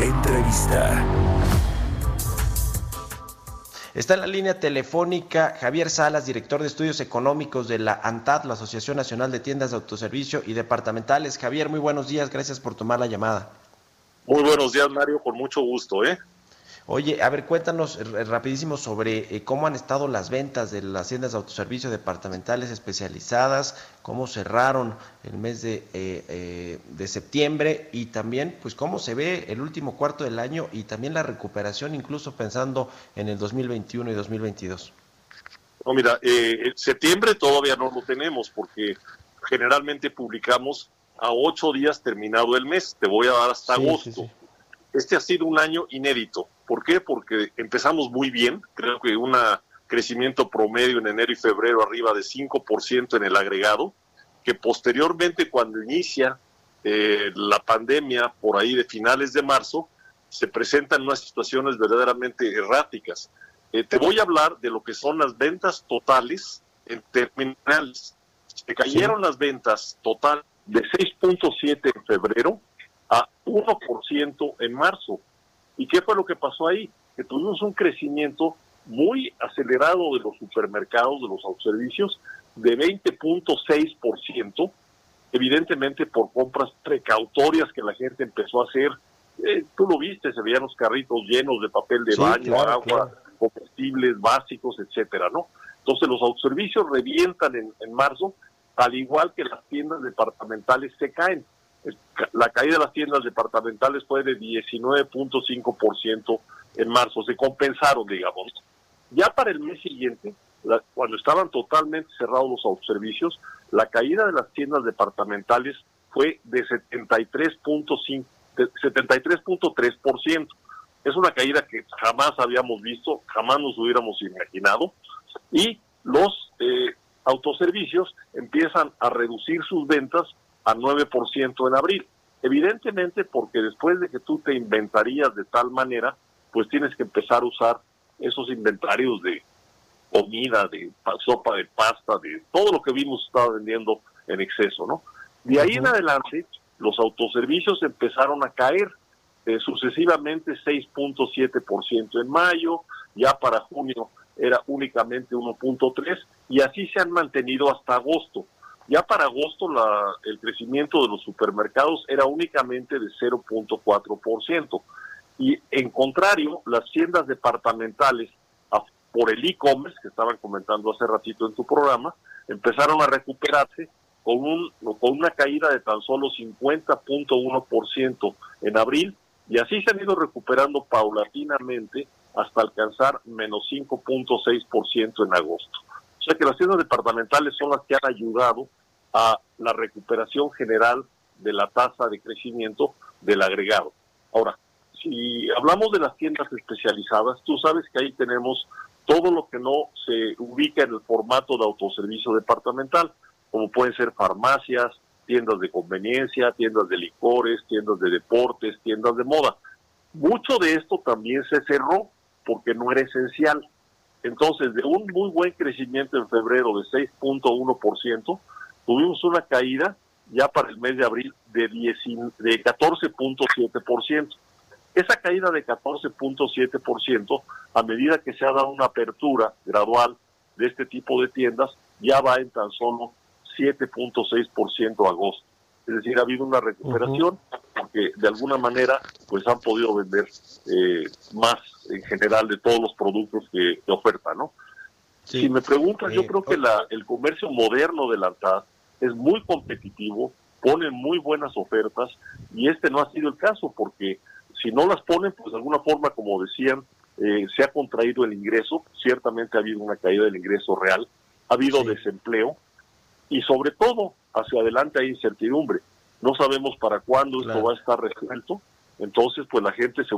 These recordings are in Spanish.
Entrevista. Está en la línea telefónica Javier Salas, director de estudios económicos de la ANTAD, la Asociación Nacional de Tiendas de Autoservicio y Departamentales. Javier, muy buenos días, gracias por tomar la llamada. Muy buenos días, Mario, con mucho gusto, ¿eh? Oye, a ver, cuéntanos eh, rapidísimo sobre eh, cómo han estado las ventas de las tiendas de autoservicio departamentales especializadas, cómo cerraron el mes de, eh, de septiembre y también, pues, cómo se ve el último cuarto del año y también la recuperación, incluso pensando en el 2021 y 2022. No, mira, eh, septiembre todavía no lo tenemos porque generalmente publicamos a ocho días terminado el mes. Te voy a dar hasta Sí, agosto. sí, sí. Este ha sido un año inédito. ¿Por qué? Porque empezamos muy bien. Creo que un crecimiento promedio en enero y febrero arriba de 5% en el agregado, que posteriormente cuando inicia eh, la pandemia por ahí de finales de marzo, se presentan unas situaciones verdaderamente erráticas. Eh, te voy a hablar de lo que son las ventas totales en terminales. Se cayeron las ventas total de 6.7 en febrero a 1% en marzo. ¿Y qué fue lo que pasó ahí? Que tuvimos un crecimiento muy acelerado de los supermercados, de los autoservicios, de 20.6%, evidentemente por compras precautorias que la gente empezó a hacer. Eh, tú lo viste, se veían los carritos llenos de papel de Sí, baño, claro, agua, claro. comestibles básicos, etcétera, ¿no? Entonces los autoservicios revientan en, en marzo, al igual que las tiendas departamentales se caen. La caída de las tiendas departamentales fue de 19.5% en marzo, se compensaron, digamos. Ya para el mes siguiente, cuando estaban totalmente cerrados los autoservicios, la caída de las tiendas departamentales fue de 73.5 de 73.3%. Es una caída que jamás habíamos visto, jamás nos hubiéramos imaginado. Y los eh, autoservicios empiezan a reducir sus ventas a 9% en abril. Evidentemente porque después de que tú te inventarías de tal manera, pues tienes que empezar a usar esos inventarios de comida, de pa- sopa de pasta, de todo lo que vimos estaba vendiendo en exceso, ¿no? De ahí en adelante, los autoservicios empezaron a caer eh, sucesivamente 6.7% en mayo, ya para junio era únicamente 1.3 y así se han mantenido hasta agosto. Ya para agosto la, el crecimiento de los supermercados era únicamente de 0.4%. Y en contrario, las tiendas departamentales por el e-commerce, que estaban comentando hace ratito en tu programa, empezaron a recuperarse con, un, con una caída de tan solo 50.1% en abril y así se han ido recuperando paulatinamente hasta alcanzar menos 5.6% en agosto. O sea que las tiendas departamentales son las que han ayudado a la recuperación general de la tasa de crecimiento del agregado. Ahora, si hablamos de las tiendas especializadas, tú sabes que ahí tenemos todo lo que no se ubica en el formato de autoservicio departamental, como pueden ser farmacias, tiendas de conveniencia, tiendas de licores, tiendas de deportes, tiendas de moda. Mucho de esto también se cerró porque no era esencial. Entonces, de un muy buen crecimiento en febrero de 6.1%, tuvimos una caída ya para el mes de abril de, 10 de 14.7%. Esa caída de 14.7%, a medida que se ha dado una apertura gradual de este tipo de tiendas, ya va en tan solo 7.6% a agosto. Es decir, ha habido una recuperación porque de alguna manera pues han podido vender eh, más en general de todos los productos que, que ofertan, ¿no? Sí. Si me preguntas, yo creo que la, el comercio moderno de la ANTAD es muy competitivo, pone muy buenas ofertas y este no ha sido el caso porque si no las ponen, pues de alguna forma, como decían, eh, se ha contraído el ingreso, ciertamente ha habido una caída del ingreso real, ha habido Sí. desempleo y sobre todo hacia adelante hay incertidumbre. no sabemos para cuándo esto va a estar resuelto, entonces pues la gente se,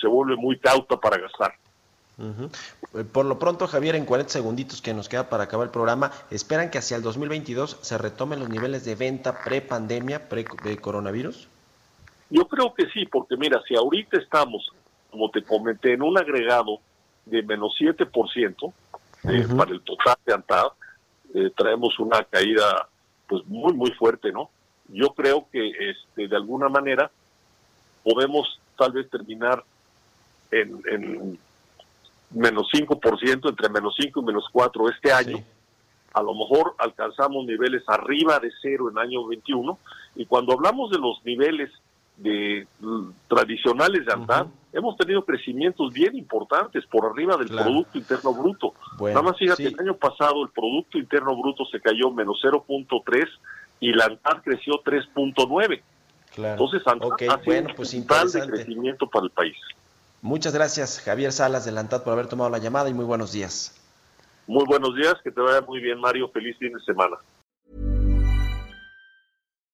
se, vuelve muy cauta para gastar. Eh, por lo pronto, Javier, en 40 segunditos que nos queda para acabar el programa, ¿esperan que hacia el 2022 se retomen los niveles de venta pre-pandemia, pre-coronavirus? Yo creo que sí, porque mira, si ahorita estamos, como te comenté, en un agregado de menos 7% eh, para el total de ANTAD, eh, traemos una caída pues muy, muy fuerte, ¿no? Yo creo que este, de alguna manera podemos tal vez terminar en, en menos 5%, entre menos 5 y menos 4 este año. A lo mejor alcanzamos niveles arriba de cero en año 21. Y cuando hablamos de los niveles de tradicionales de andar, hemos tenido crecimientos bien importantes por arriba del Producto Interno Bruto. Nada más fíjate, el año pasado el Producto Interno Bruto se cayó menos 0.3 y la ANTAD creció 3.9. Entonces, ANTAD okay. bueno, pues un de crecimiento para el país. Muchas gracias, Javier Salas de Lantad, por haber tomado la llamada y muy buenos días. Muy buenos días, que te vaya muy bien, Mario. Feliz fin de semana.